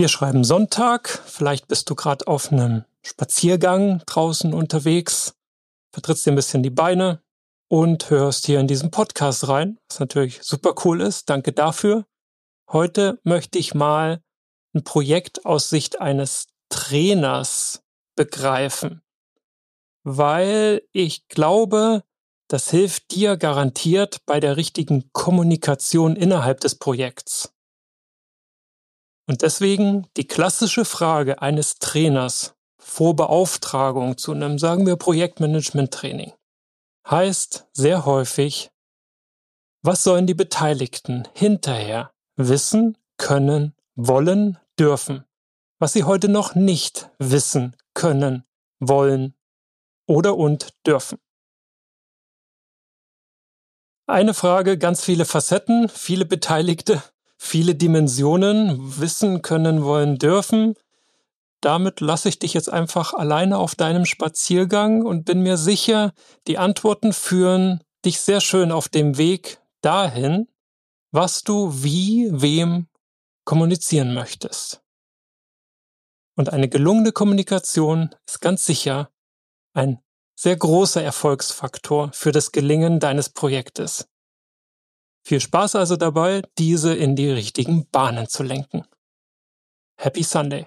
Wir schreiben Sonntag, vielleicht bist du gerade auf einem Spaziergang draußen unterwegs, vertrittst dir ein bisschen die Beine und hörst hier in diesen Podcast rein, was natürlich super cool ist. Danke dafür. Heute möchte ich mal ein Projekt aus Sicht eines Trainers begreifen, weil ich glaube, das hilft dir garantiert bei der richtigen Kommunikation innerhalb des Projekts. Und deswegen die klassische Frage eines Trainers vor Beauftragung zu einem, sagen wir, Projektmanagement-Training heißt sehr häufig, was sollen die Beteiligten hinterher wissen, können, wollen, dürfen, was sie heute noch nicht wissen, können, wollen oder und dürfen. Eine Frage, ganz viele Facetten, viele Beteiligte, viele Dimensionen wissen, können, wollen, dürfen. Damit lasse ich dich jetzt einfach alleine auf deinem Spaziergang und bin mir sicher, die Antworten führen dich sehr schön auf dem Weg dahin, was du wie, wem kommunizieren möchtest. Und eine gelungene Kommunikation ist ganz sicher ein sehr großer Erfolgsfaktor für das Gelingen deines Projektes. Viel Spaß also dabei, diese in die richtigen Bahnen zu lenken. Happy Sunday!